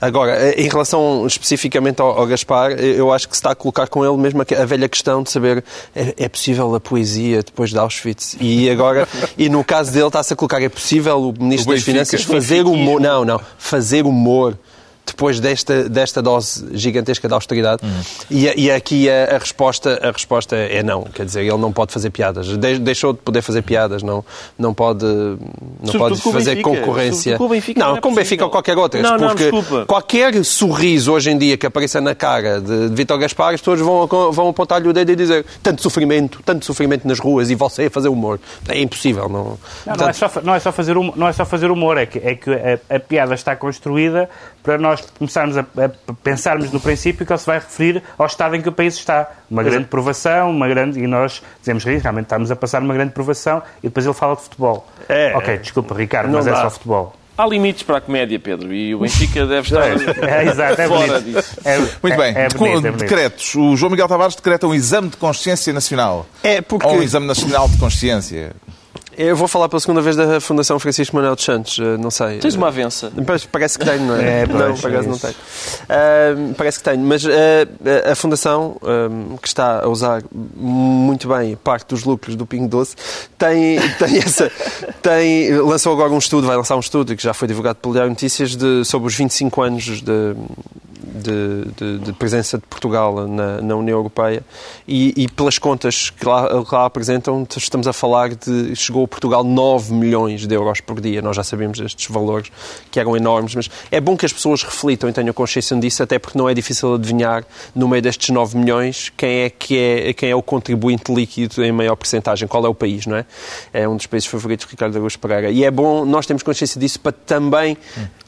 Agora, eh, em relação especificamente ao, ao Gaspar, eh, eu acho que se está a colocar com ele mesmo a, a velha questão de saber é, é possível a poesia depois de Auschwitz. E agora, e no caso dele, está-se a colocar, é possível o Ministro O das Benfica. Finanças fazer humor. Não, não. Fazer humor depois desta, desta dose gigantesca de austeridade. E, e aqui a, a resposta, a resposta é não. Quer dizer, ele não pode fazer piadas. De- deixou de poder fazer piadas, não, não pode, não Sobretudo pode fazer Benfica. concorrência. Com o Benfica não, não é com o Benfica ou qualquer outra. Não, não, porque desculpa. qualquer sorriso hoje em dia que apareça na cara de, de Vítor Gaspar, as pessoas vão, vão apontar-lhe o dedo e dizer tanto sofrimento, tanto sofrimento nas ruas e você a fazer humor. É impossível. Não, Não, não, é Portanto, só, não, é só fazer humor, não é só fazer humor, é que, é que a, a piada está construída para nós começarmos a, a pensarmos no princípio que ele se vai referir ao estado em que o país está. Uma grande provação, uma grande. E nós dizemos que realmente estamos a passar uma grande provação e depois ele fala de futebol. É. ok, desculpa, Ricardo, Não mas é dá. só futebol. Há limites para a comédia, Pedro, e o Benfica deve estar É, exato, é fora bonito. disso. É, Muito é- bem, É, bonito, é bonito. decretos. O João Miguel Tavares decreta um exame de consciência nacional. É, porque- Ou um exame nacional de consciência. Eu vou falar pela segunda vez da Fundação Francisco Manuel dos Santos, eh, não sei. Tens uma avença. Parece, que tenho, não é? É, não, pois, por acaso é não tenho. Ah, parece que tenho, mas ah, a Fundação, que está a usar muito bem parte dos lucros do Pingo Doce, tem, tem essa. Tem, lançou agora um estudo, vai lançar um estudo que já foi divulgado pelo Diário Notícias de, sobre os 25 anos de. De, de- de presença de Portugal na, na União Europeia e, e pelas contas que lá, que lá apresentam, estamos a falar de chegou a Portugal 9 milhões de euros por dia. Nós já sabemos estes valores que eram enormes, mas é bom que as pessoas reflitam e tenham consciência disso, até porque não é difícil adivinhar no meio destes 9 milhões quem é que é, quem é o contribuinte líquido em maior porcentagem, qual é o país, não é? É um dos países favoritos de Ricardo Araújo Pereira. E é bom nós termos consciência disso para também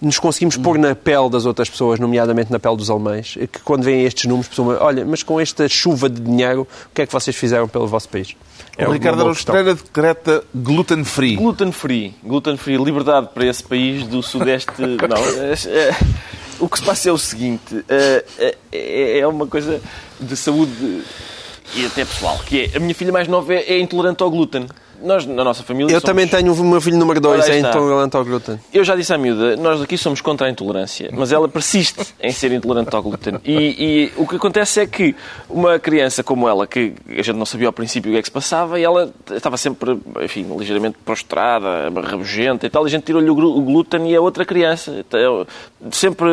nos conseguirmos pôr na pele das outras pessoas, nomeadamente na pele dos alemães, que quando veem estes números, pensam, olha, mas com esta chuva de dinheiro, o que é que vocês fizeram pelo vosso país? É o Ricardo Araújo. Pereira decreta gluten free. Gluten free. Gluten free. Liberdade para esse país do Sudeste. Não. é- é- o que se passa é o seguinte: é, é- é uma coisa de saúde e até pessoal, que é a minha filha mais nova é, é intolerante ao glúten. Nós, na nossa família. Eu somos- também tenho o meu filho número 2, Ora, aí é intolerante ao glúten. Eu já disse à miúda, nós aqui somos contra a intolerância, mas ela persiste em ser intolerante ao glúten. E, e o que acontece é que uma criança como ela, que a gente não sabia ao princípio o que é que se passava, e ela estava sempre, enfim, ligeiramente prostrada, rabugenta e tal, e a gente tirou-lhe o glúten e a outra criança, então, sempre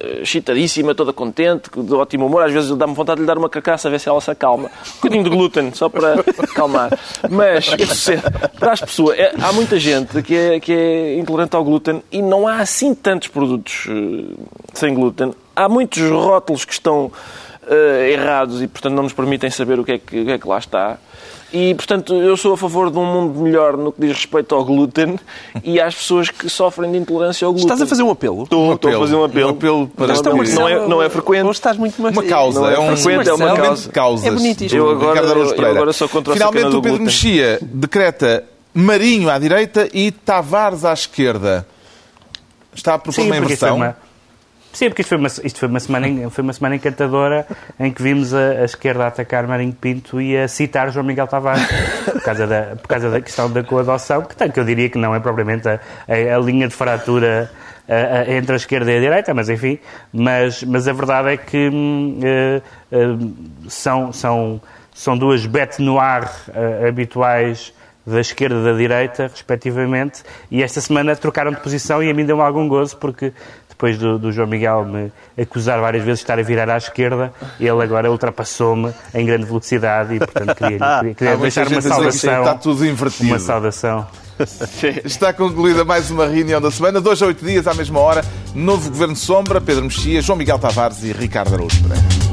eh, excitadíssima, toda contente, de ótimo humor, às vezes dá-me vontade de lhe dar uma carcaça a ver se ela se acalma. Um bocadinho de glúten, só para acalmar. Mas, é- para as pessoas, é- há muita gente que é, que é intolerante ao glúten e não há assim tantos produtos eh, sem glúten. Há muitos rótulos que estão eh, errados e, portanto, não nos permitem saber o que, é que, o que é que lá está. E, portanto, eu sou a favor de um mundo melhor no que diz respeito ao glúten e às pessoas que sofrem de intolerância ao glúten. Estás a fazer um apelo? Estou, estou a fazer um apelo. Um apelo para não, não, é, não é frequente. Hoje estás muito mais... Uma causa, Não é é um frequente, é uma causa. causas. É bonito isto. do Eu agora- eu Pereira. agora sou contra a Finalmente o Pedro. Mexia decreta Marinho à direita e Tavares à esquerda. Está a propor Sim, uma é inversão? Sim, porque isto foi uma, isto foi uma, semana, foi uma semana encantadora em que vimos a, a esquerda a atacar Marinho Pinto e a citar João Miguel Tavares por causa da, por causa da questão da coadoção, que, que eu diria que não é propriamente a, a, a linha de fratura entre a esquerda e a direita, mas enfim, mas, mas a verdade é que uh, uh, são, são, são duas bêtes noir uh, habituais da esquerda e da direita, respectivamente, e esta semana trocaram de posição e a mim deu-me algum gozo, porque depois do, do, João Miguel me acusar várias vezes de estar a virar à esquerda, ele agora ultrapassou-me em grande velocidade e, portanto, queria, queria, queria deixar uma saudação. Está tudo invertido. Uma saudação. Está concluída mais uma reunião da semana. Dois a oito dias, à mesma hora, novo Governo Sombra, Pedro Mexia, João Miguel Tavares e Ricardo Araújo Pereira.